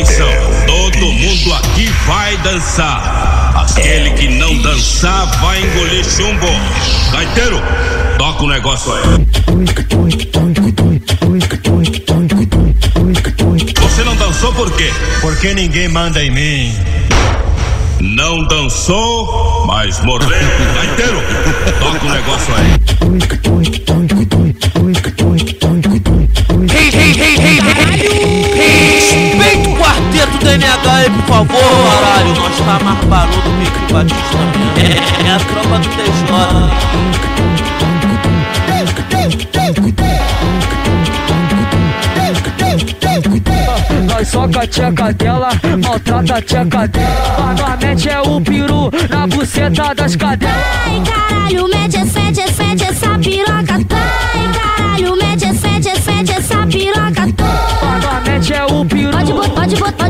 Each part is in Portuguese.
Atenção, todo mundo aqui vai dançar. Aquele que não dançar vai engolir chumbo. Gaiteiro, toca o negócio aí. Você não dançou por quê? Porque ninguém manda em mim. Não dançou, mas morreu. Gaiteiro, toca o negócio aí. Por favor, caralho. Nós tá mais barulho do que Batista mesmo. É a tropa do TJ. Nós soca a tcheca dela, maltrata a tcheca dela. Nós mete é o peru na buceta das cadelas. Ai, caralho, mete, sente, sente essa piroca. Ai,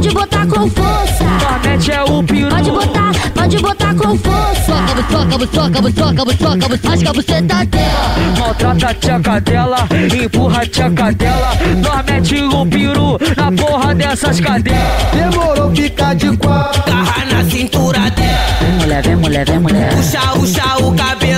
pode botar, com força. É o peru. Pode botar, pode botar com força. Soca, soca, soca, soca, soca, você tá dela. Maltrata a tcheca dela, empurra a tcheca dela. Nós mete o peru na porra dessas cadelas. Demorou ficar de quatro. Garra na cintura dela. Vem mulher, vem mulher, vem mulher. Puxa, puxa o cabelo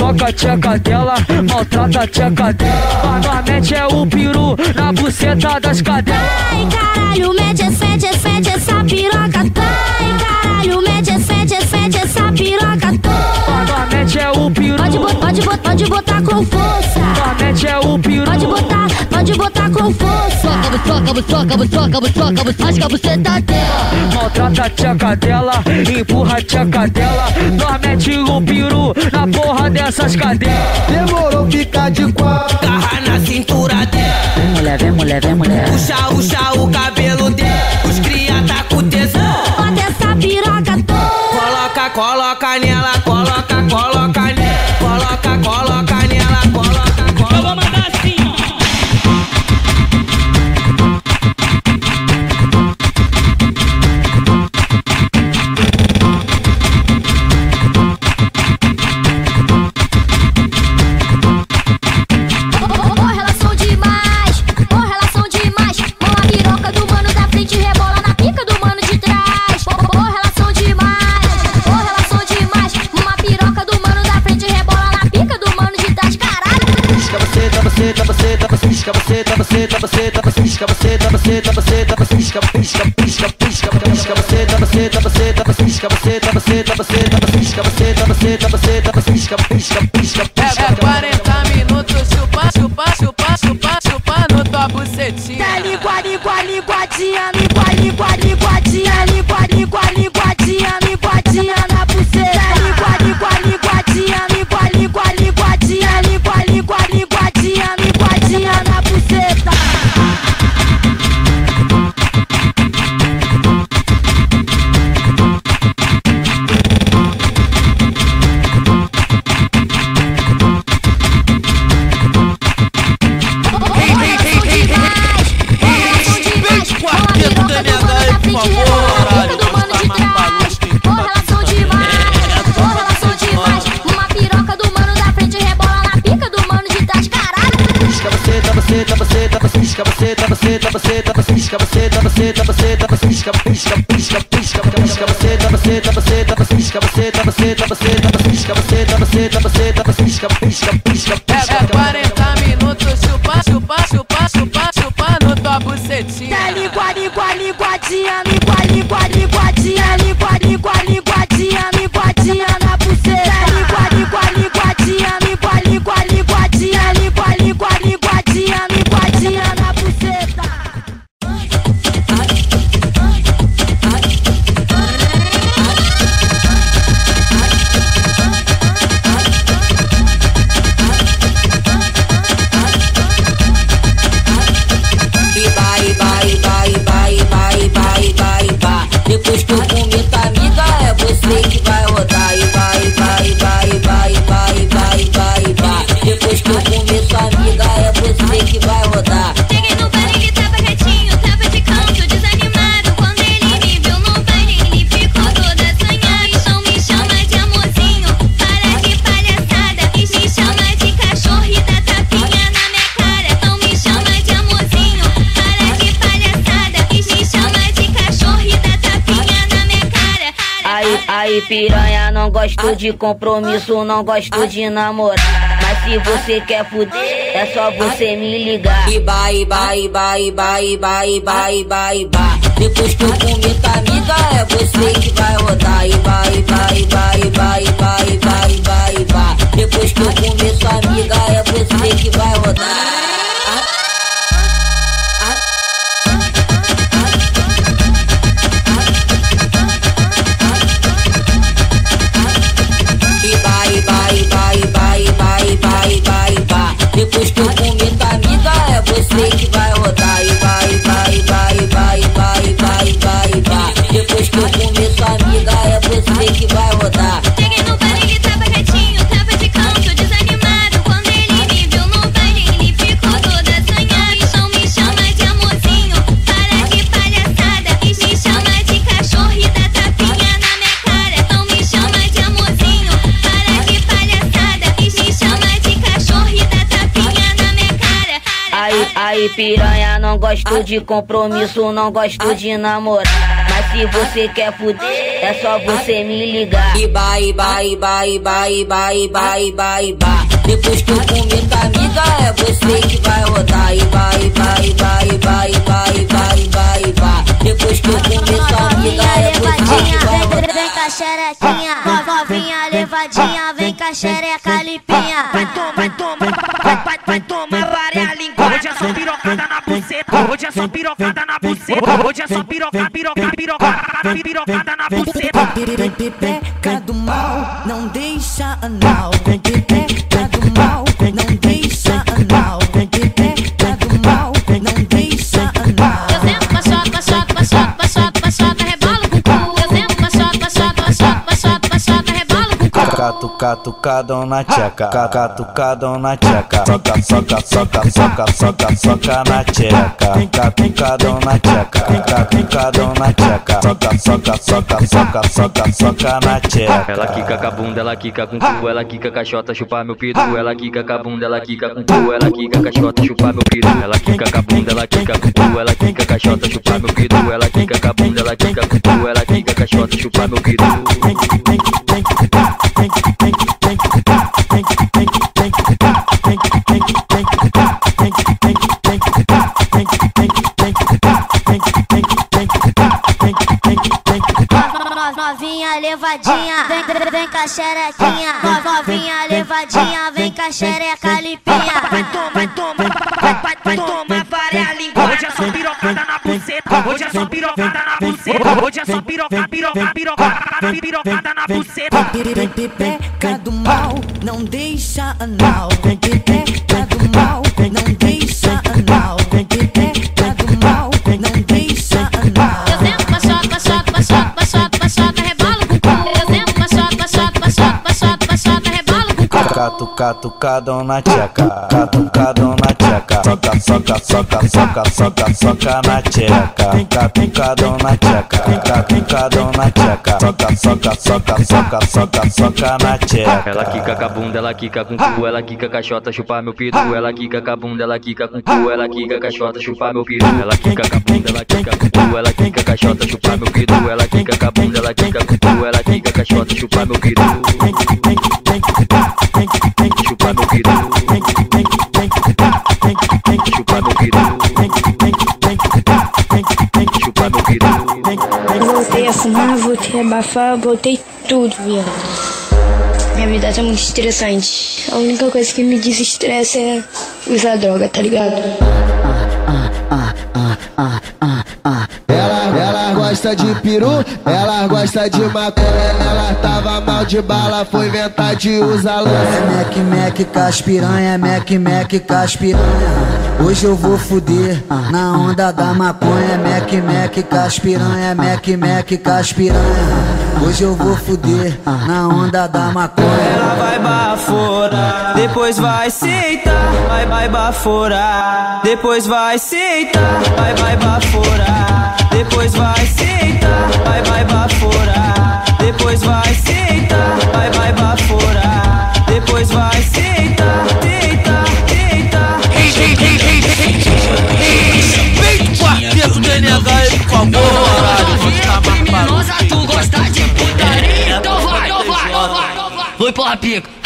soca a tcheca dela, maltrata a tcheca dela. Mete é o peru na buceta das cadelas. Ai, caralho, mete, sente, sente essa piroca. Ai, pode botar, com força. Nós mete é o peru. Pode botar, pode botar com força. Soca, soca, soca, soca, soca, soca, você tá dela. Maltrata a tcheca dela, empurra a tcheca dela. Nós mete o peru na porra dessas cadelas. Demorou ficar de quatro. Garra na cintura dela. Vem mulher, vem mulher, vem mulher. Puxa, puxa o cabelo pisca tá tá você, tá você, pisca tá tá você, tá você, pisca, pisca, pisca, pisca, pisca tá tá você, tá você, pisca tá tá você, tá você, pisca tá tá você, tá você, pisca, pisca, pisca, pisca. É 40 minutos, chupa, chupa, chupa, chupa, chupando tua bucetinha. tá língua, língua, linguadinha, você, tá você, tá você, pisca você, tá você, tá você, tá você, pisca você, tá você, tá você, tá você, pisca, pisca, pisca, pisca. É 40 minutos, chupa, chupa, chupa, chupa, chupando tua bucetinha. Tá língua, língua, linguadinha, língua, língua, linguadinha, língua, língua, linguadinha Piranha, não gosto de compromisso, não gosto de namorar. Mas se você quer fuder, é só você me ligar. E vai, vai, vai, vai, vai, vai, vai, vai. Depois que eu comer tua amiga, é você que vai rodar. E vai, vai, vai, vai, vai, vai, vai, vai. Depois que eu comer tua amiga, é você que vai rodar. Depois que eu comer tua amiga, é você que vai rodar. E vai, vai, vai, vai, vai, vai, vai, vai. Depois que eu comer tua amiga, é você que vai rodar. Piranha, não gosto de compromisso, não gosto de namorar. Mas se você quer fuder, é só você me ligar. E vai, vai, vai, vai, vai, vai, vai, vai. Depois que eu comer tua amiga, é você que vai rodar. E vai, vai, vai, vai, vai, vai, vai, vai. Depois que eu comer tua amiga, é você que vai rodar. Vem, com a xerequinha, novinha levadinha, vem com a xereca limpinha. Vai tomar, é só pirocada na buceta. Hoje é só piroca, piroca, pirocada, pirocada na buceta. Pepeca do mal, não deixa anal. Pepeca do mal, Catuca, tucadão na tcheca, catucadão na tcheca, soca, soca, soca, soca, soca, soca na tcheca, catucadão na tcheca, catucadão na tcheca, soca, soca, soca, soca, soca, soca na tcheca. Ela quica com a bunda, ela quica com cu, ela quica caixota, chupar meu piru. Ela quica com a bunda, ela quica com cu, ela quica caixota, chupar meu piru. Ela quica com a bunda, ela quica com cu, ela quica caixota, chupar meu piru. Ela quica com a bunda, ela quica com cu, ela quica caixota, chupar meu piru. Novinha levadinha, vem, vem, com a xerequinha. Novinha levadinha, vem com a xereca limpinha. Vai tomar, vai tomar, vai, vai, vai tomar várias línguas. Hoje é só pirocada na buceta. Hoje é só pirocada na buceta. Hoje é só piroca, piroca, pirocada, pirocada na buceta. Pepeca do mal, não deixa anal. Pepeca Catuca, tucadão na tcheca, catucadão na tcheca, soca, soca, soca, soca, soca, soca na tcheca, catucadão na tcheca, catucadão na tcheca, soca, soca, soca, soca, soca, soca na tcheca. Ela quica com a bunda, ela quica com cu, ela quica caixota, chupar meu piru. Ela quica com a bunda, ela quica com cu, ela quica caixota, chupar meu piru. Ela quica com a bunda, ela quica com cu, ela quica caixota, chupar meu piru. Ela quica com a bunda, ela quica com cu, ela quica caixota, chupar meu piru. Voltei a fumar, voltei a abafar, voltei tudo, viado. Minha vida tá muito estressante. A única coisa que me desestressa é usar droga, tá ligado? Gosta de peru, ela gosta de maconha. Ela tava mal de bala, foi inventar de usar lança. É Mac, Mac, caspiranha, Mac, Mac, caspiranha. Hoje eu vou fuder na onda da maconha. Mac, Mac, caspiranha, Mac, Mac, caspiranha. Hoje eu vou fuder na onda da maconha. Ela vai baforar, depois vai sentar, vai, vai baforar, depois vai sentar, vai, vai baforar, depois vai sentar, vai, vai baforar, depois vai sentar, vai, vai bico.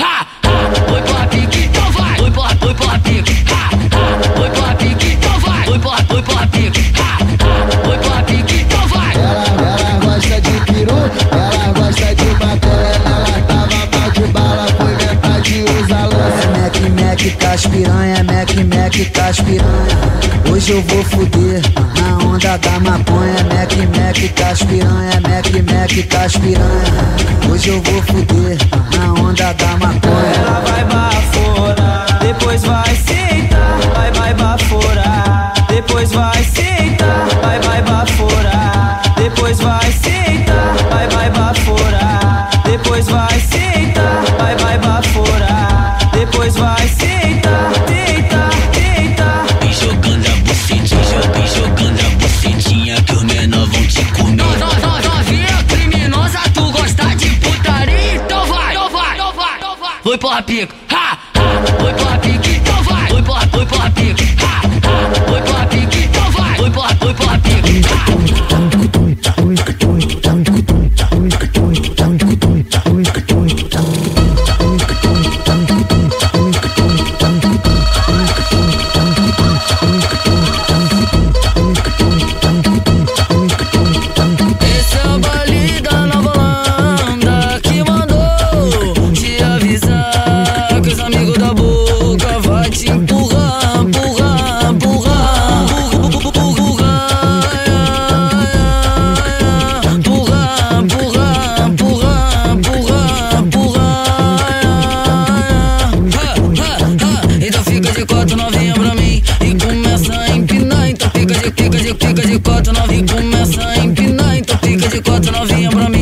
hoje eu vou fuder Na onda da maconha Mac, Mac, tá piranha Mac, Mac, tá piranha Hoje eu vou fuder Na onda da maconha. Ela vai baforar Depois vai sentar Vai, vai baforar Папик! começa a empinar, então fica de quatro novinha pra mim.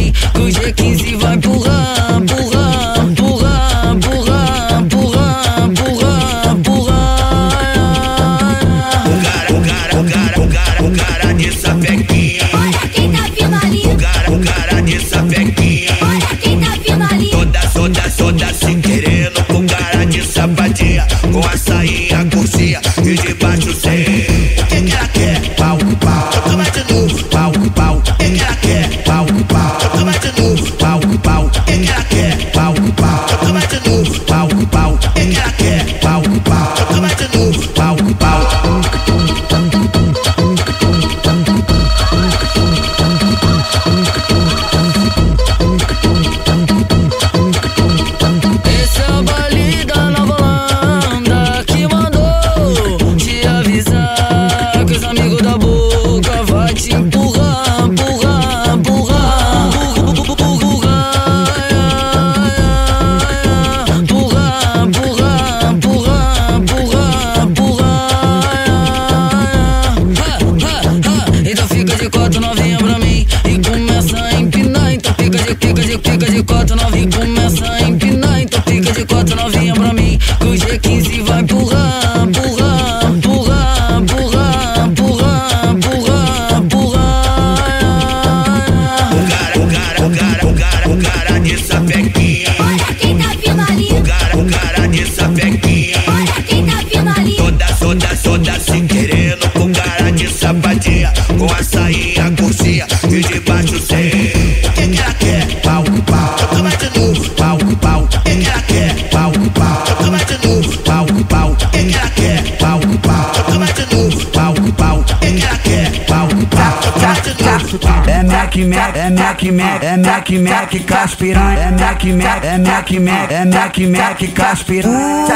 Mac, é Mac, Mac, Caspiranha, é Mac, Mac, é Mac, Mac, é Mac, Mac, Caspiranha.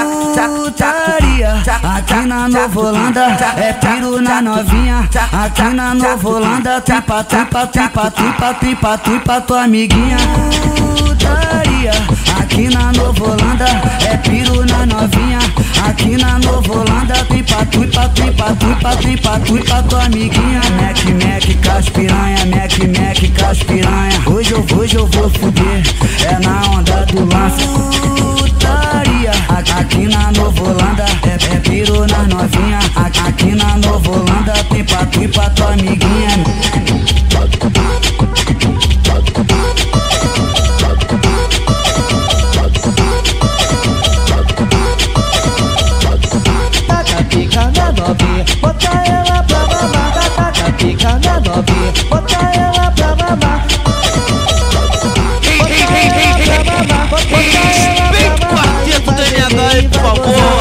Aqui na Nova Holanda é piro na novinha, aqui na Nova Holanda tripa, tripa, tripa, tripa, tripa, tripa, tua amiguinha. Putaria aqui na Novolanda é piro na novinha, aqui na Novolanda tem patu, patui, patu, patui, patu, pra tua amiguinha. Mac, Mac, caspiranha, Mac, Mac, caspiranha. Hoje eu, hoje eu vou fuder, é na onda do lance. Putaria, aqui na Novolanda é, é piro na novinha, aqui na Novolanda tem patui pra tua amiguinha. Bem quarteto por favor.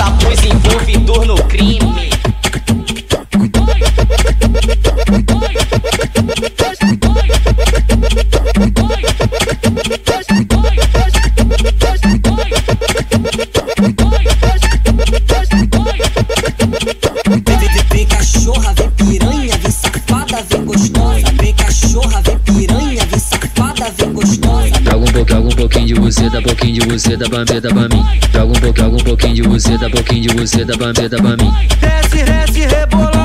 multa pois envolvido no crime. Vem cachorra, vem piranha, vem safada, vem gostosa. Vem cachorra, vem piranha, vem safada, vem gostosa. Algum um pouquinho, joga um pouquinho de você, buceta pra mim, pra mim. Joga um pouquinho, joga pouquinho de buceta, pouquinho de buceta da mim, pra mim. Desce, desce, rebola.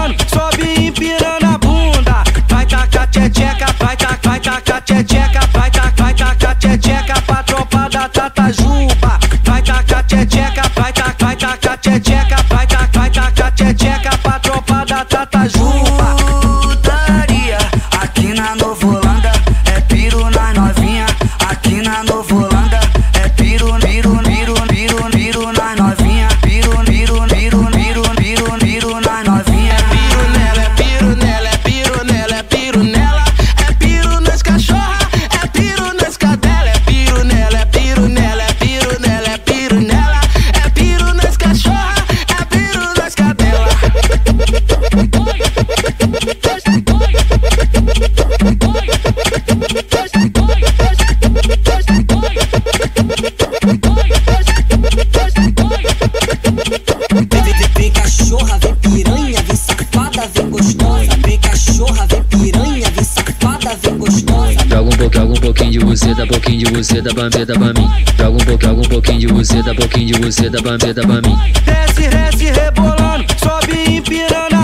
você da mim, pra mim. Joga um pouquinho, joga um pouquinho de você buceta, pouquinho de você da mim, pra mim. Desce, desce rebolando, sobe empinando.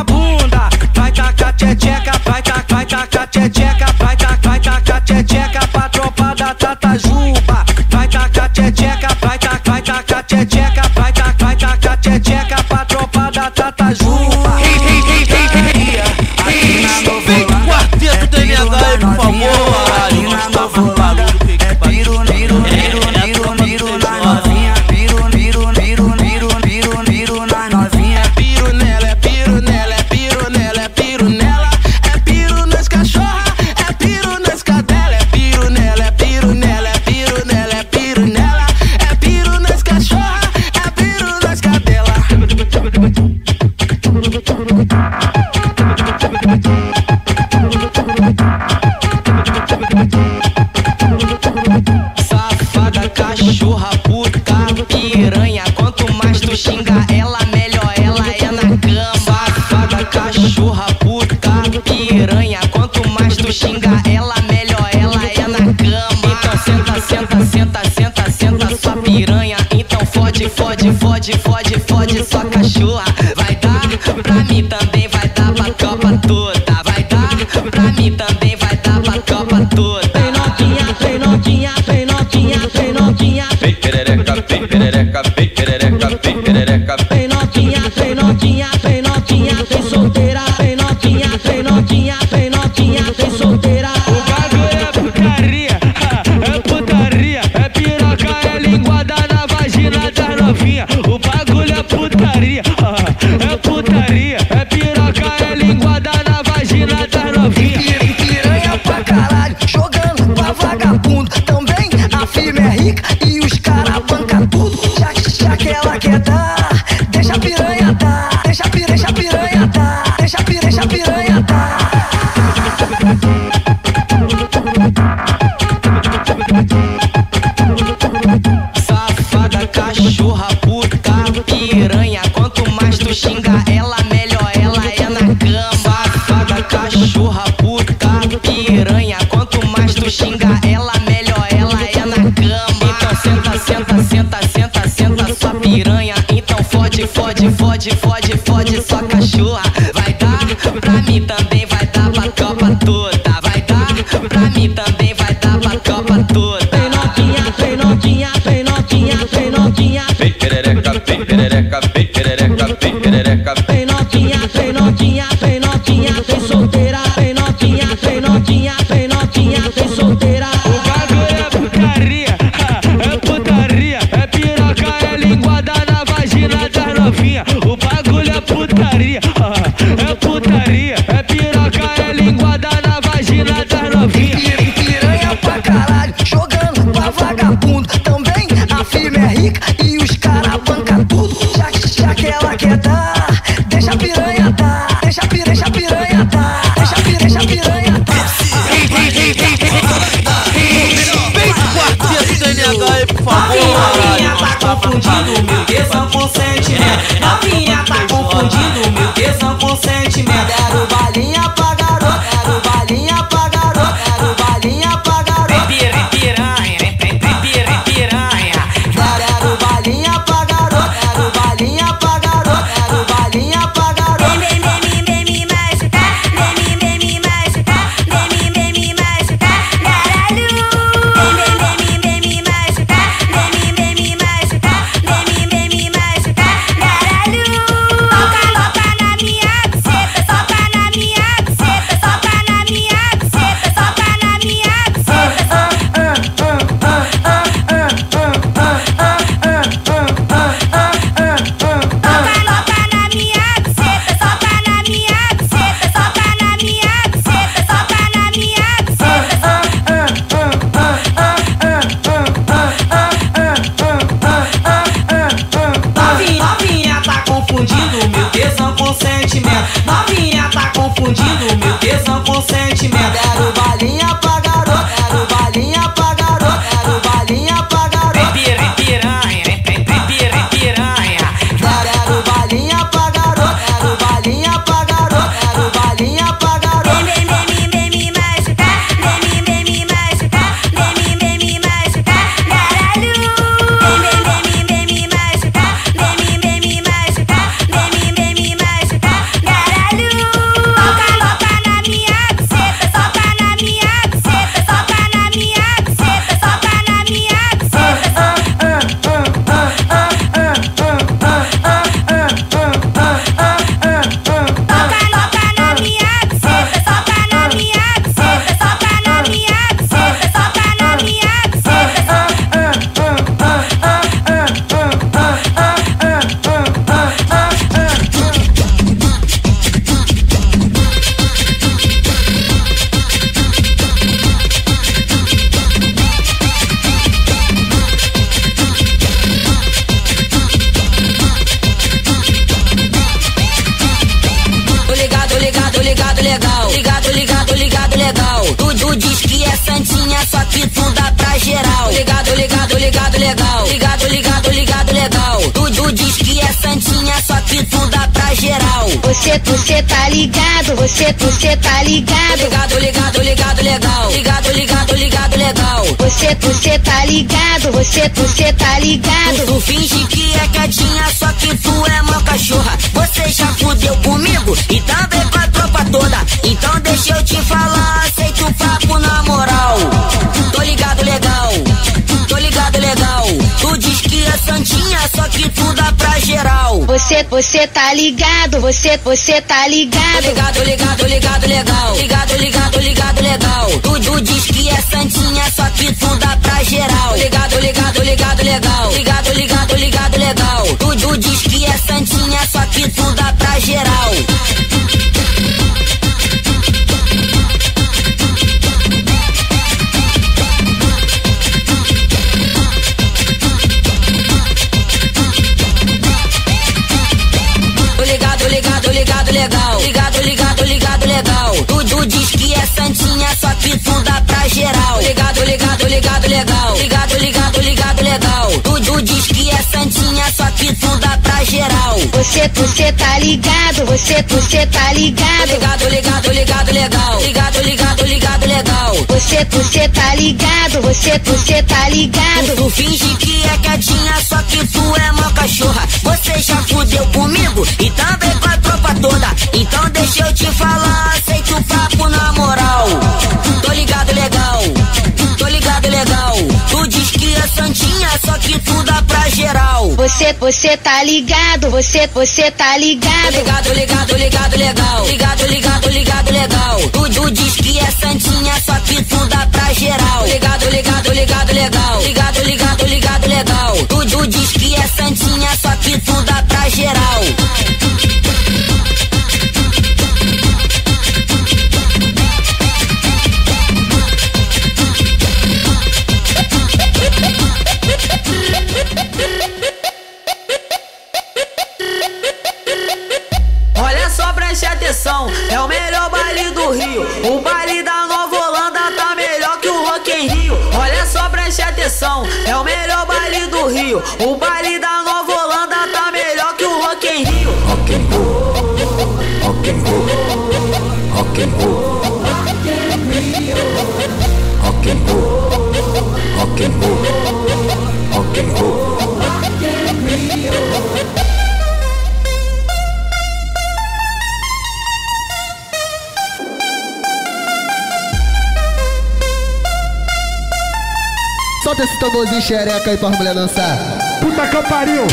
fode, fode, fode sua cachorra. Vai dar pra mim também, vai dar pra tropa toda. Vai dar pra mim também, vai dar pra tropa toda. Vem novinha, vem novinha, vem novinha, vem novinha. Vem perereca, vem perereca, vem perereca, vem perereca. Legal. Ligado, ligado, ligado, legal. Tu, tu diz que é santinha, só que tu dá pra geral. Ligado, ligado, ligado, legal. Ligado, ligado, ligado, legal. Tu, tu diz que é santinha, só que tu dá pra geral. Você, você tá ligado, você, você tá ligado. Ligado, ligado, ligado, legal. Ligado, ligado, ligado, legal. Você, você tá ligado, você, você tá ligado. Tu finge que é quietinha, só que tu é mó cachorra. Você já fudeu comigo e também com toda. Então deixa eu te falar, aceita o papo na moral. Tô ligado legal, tô ligado legal. Tu diz que é santinha, só que tu dá pra geral. Você, você tá ligado, você, você tá Tô ligado. ligado, ligado, ligado, legal. Ligado, ligado, ligado, legal. Tu, tu diz que é santinha, só que tu dá pra geral. Ligado, ligado, ligado, legal. Ligado, ligado, ligado, legal. Tu, tu diz que é santinha, só que tu dá pra Você, você tá ligado, você, você tá ligado. ligado, ligado, ligado, legal. Ligado, ligado, ligado, legal. Você, você tá ligado, você, você tá ligado. Tu finge que é quietinha, só que tu é mó cachorra. Você já fudeu comigo e também com a tropa toda. Então deixa eu te falar, aceita o papo na moral. Tô ligado legal, santinha, só que tu dá pra geral. Você, você tá ligado, você, você tá ligado. ligado, ligado, ligado, legal. Ligado, ligado, ligado, legal. Tu, tu diz que é santinha, só que tu dá pra geral. Ligado, ligado, ligado, legal. Ligado, ligado, ligado, legal. Tu, tu diz que é santinha, só que tu dá pra geral. Tamborzinho xereca aí pra mulher dançar. Puta que pariu.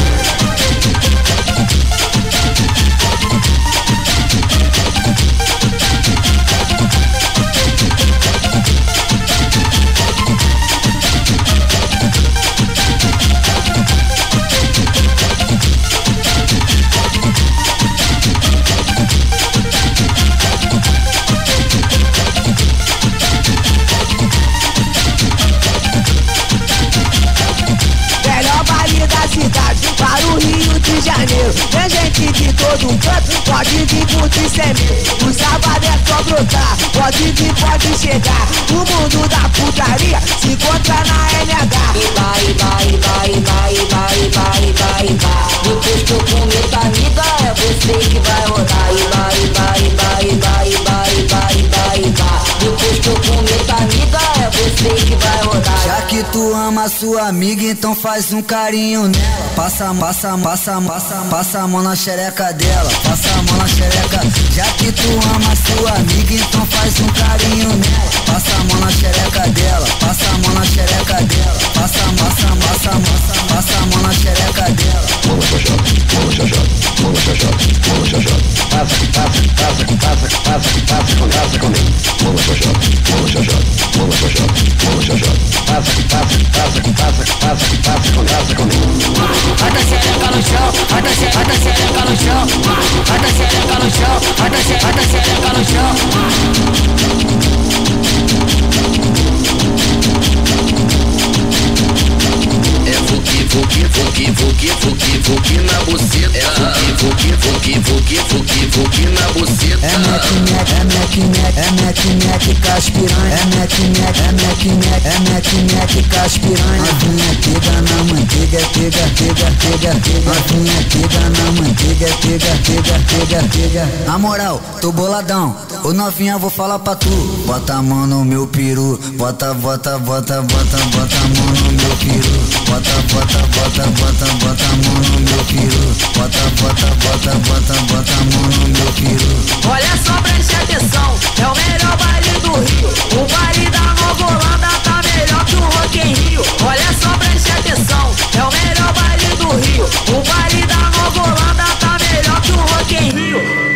Pode vir curtir sem medo. O sábado é só brotar, pode vir, pode chegar. O mundo da putaria se encontra na NH. Vai, vai, vai, vai, vai, vai, vai, vai. Depois que eu comer tua amiga, é você que vai rodar. E vai, vai, vai, vai, vai, vai, vai, vai. Depois que eu comer tua amiga, é você que vai rodar. Já que tu ama sua amiga, então faz um carinho nela. Passa, passa, passa, passa, passa a mão na xereca dela. Passa a mão na xereca. Já que tu ama sua amiga, então faz um carinho nela. Passa a mão na xereca dela. Passa a mão na xereca dela. Passa, passa, passa, passa, passa a mão na xereca dela. Mão xaxá, mão xaxá, mão xaxá, mão xaxá. Passa, passa, passa, passa, passa, passa, passa comigo. Mão mão xaxá, mão xaxá, mão Passa, passa, passa, passa, passa, passa, passa comigo. Bota xereca no chão, bota xereca no chão, bota xereca no chão, bota xereca no chão. Fuki, fuki, fuki, fuki, fuki na buceta. É fuki, fuki, fuki, fuki, fuki na buceta. É Mac, é Mac, é Mac, Mac, caspiranha. É Mac, é Mac, é Mac, Mac, caspiranha. Novinha pega na manteiga, pega, pega, pega, pega. Novinha pega manteiga, pega, pega, pega, pega. Na moral, tô boladão. Ô novinha, vou falar pra tu. Bota a mão no meu peru. Bota, bota, bota, bota, bota a mão no meu peru. Bota, bota, bota, bota, bota a mão no meu peru. Bota, bota, bota, bota, bota a mão no meu peru. Olha só, preste atenção. É o melhor baile do Rio. O baile da novolada tá melhor que o Rock em Rio. Olha só, preste atenção. É o melhor baile do Rio. O baile da Nova tá melhor que o Rock em Rio.